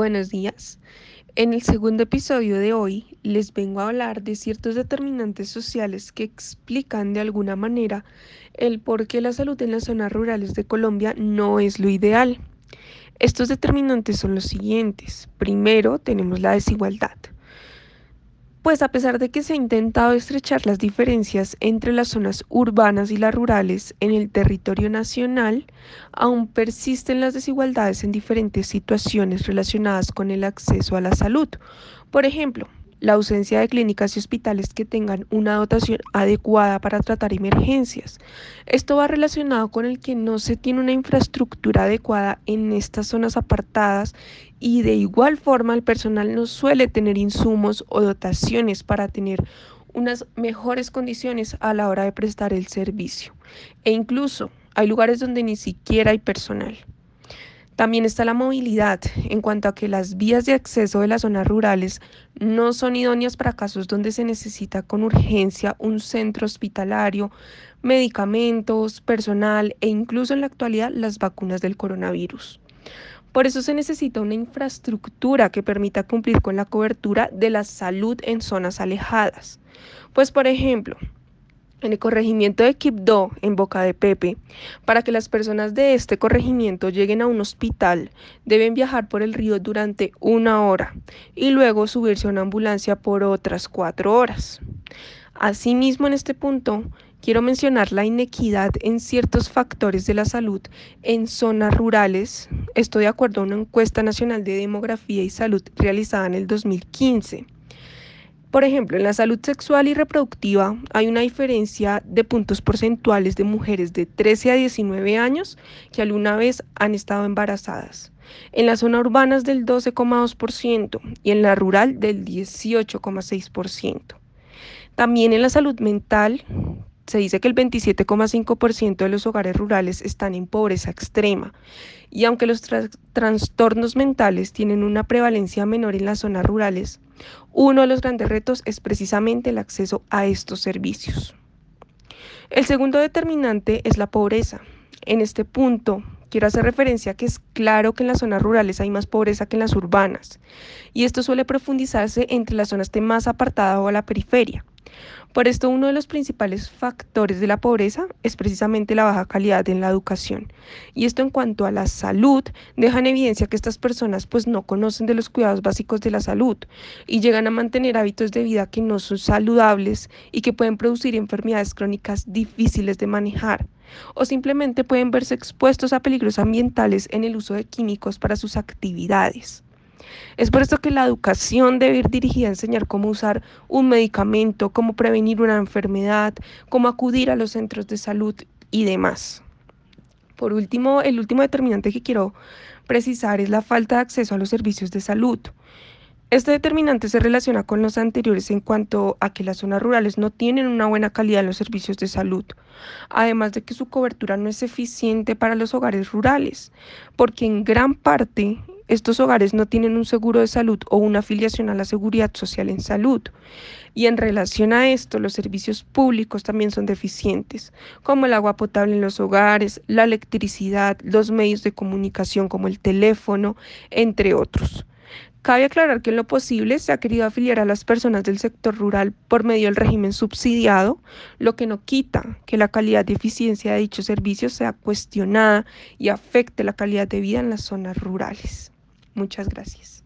Buenos días. En el segundo episodio de hoy les vengo a hablar de ciertos determinantes sociales que explican de alguna manera el por qué la salud en las zonas rurales de Colombia no es lo ideal. Estos determinantes son los siguientes. Primero tenemos la desigualdad. Pues a pesar de que se ha intentado estrechar las diferencias entre las zonas urbanas y las rurales en el territorio nacional, aún persisten las desigualdades en diferentes situaciones relacionadas con el acceso a la salud. Por ejemplo, la ausencia de clínicas y hospitales que tengan una dotación adecuada para tratar emergencias. Esto va relacionado con el que no se tiene una infraestructura adecuada en estas zonas apartadas y de igual forma el personal no suele tener insumos o dotaciones para tener unas mejores condiciones a la hora de prestar el servicio. E incluso hay lugares donde ni siquiera hay personal. También está la movilidad en cuanto a que las vías de acceso de las zonas rurales no son idóneas para casos donde se necesita con urgencia un centro hospitalario, medicamentos, personal e incluso en la actualidad las vacunas del coronavirus. Por eso se necesita una infraestructura que permita cumplir con la cobertura de la salud en zonas alejadas. Pues por ejemplo, en el corregimiento de Quibdó, en Boca de Pepe, para que las personas de este corregimiento lleguen a un hospital, deben viajar por el río durante una hora y luego subirse a una ambulancia por otras cuatro horas. Asimismo, en este punto, quiero mencionar la inequidad en ciertos factores de la salud en zonas rurales, esto de acuerdo a una encuesta nacional de demografía y salud realizada en el 2015. Por ejemplo, en la salud sexual y reproductiva hay una diferencia de puntos porcentuales de mujeres de 13 a 19 años que alguna vez han estado embarazadas. En la zona urbana es del 12,2% y en la rural del 18,6%. También en la salud mental se dice que el 27,5% de los hogares rurales están en pobreza extrema y aunque los trastornos mentales tienen una prevalencia menor en las zonas rurales, uno de los grandes retos es precisamente el acceso a estos servicios. El segundo determinante es la pobreza. En este punto, quiero hacer referencia a que es claro que en las zonas rurales hay más pobreza que en las urbanas, y esto suele profundizarse entre las zonas de más apartada o a la periferia. Por esto, uno de los principales factores de la pobreza es precisamente la baja calidad en la educación. Y esto en cuanto a la salud, deja en evidencia que estas personas pues no conocen de los cuidados básicos de la salud y llegan a mantener hábitos de vida que no son saludables y que pueden producir enfermedades crónicas difíciles de manejar o simplemente pueden verse expuestos a peligros ambientales en el uso de químicos para sus actividades. Es por esto que la educación debe ir dirigida a enseñar cómo usar un medicamento, cómo prevenir una enfermedad, cómo acudir a los centros de salud y demás. Por último, el último determinante que quiero precisar es la falta de acceso a los servicios de salud. Este determinante se relaciona con los anteriores en cuanto a que las zonas rurales no tienen una buena calidad en los servicios de salud, además de que su cobertura no es eficiente para los hogares rurales, porque en gran parte estos hogares no tienen un seguro de salud o una afiliación a la seguridad social en salud. Y en relación a esto, los servicios públicos también son deficientes, como el agua potable en los hogares, la electricidad, los medios de comunicación como el teléfono, entre otros. Cabe aclarar que en lo posible se ha querido afiliar a las personas del sector rural por medio del régimen subsidiado, lo que no quita que la calidad y eficiencia de dichos servicios sea cuestionada y afecte la calidad de vida en las zonas rurales. Muchas gracias.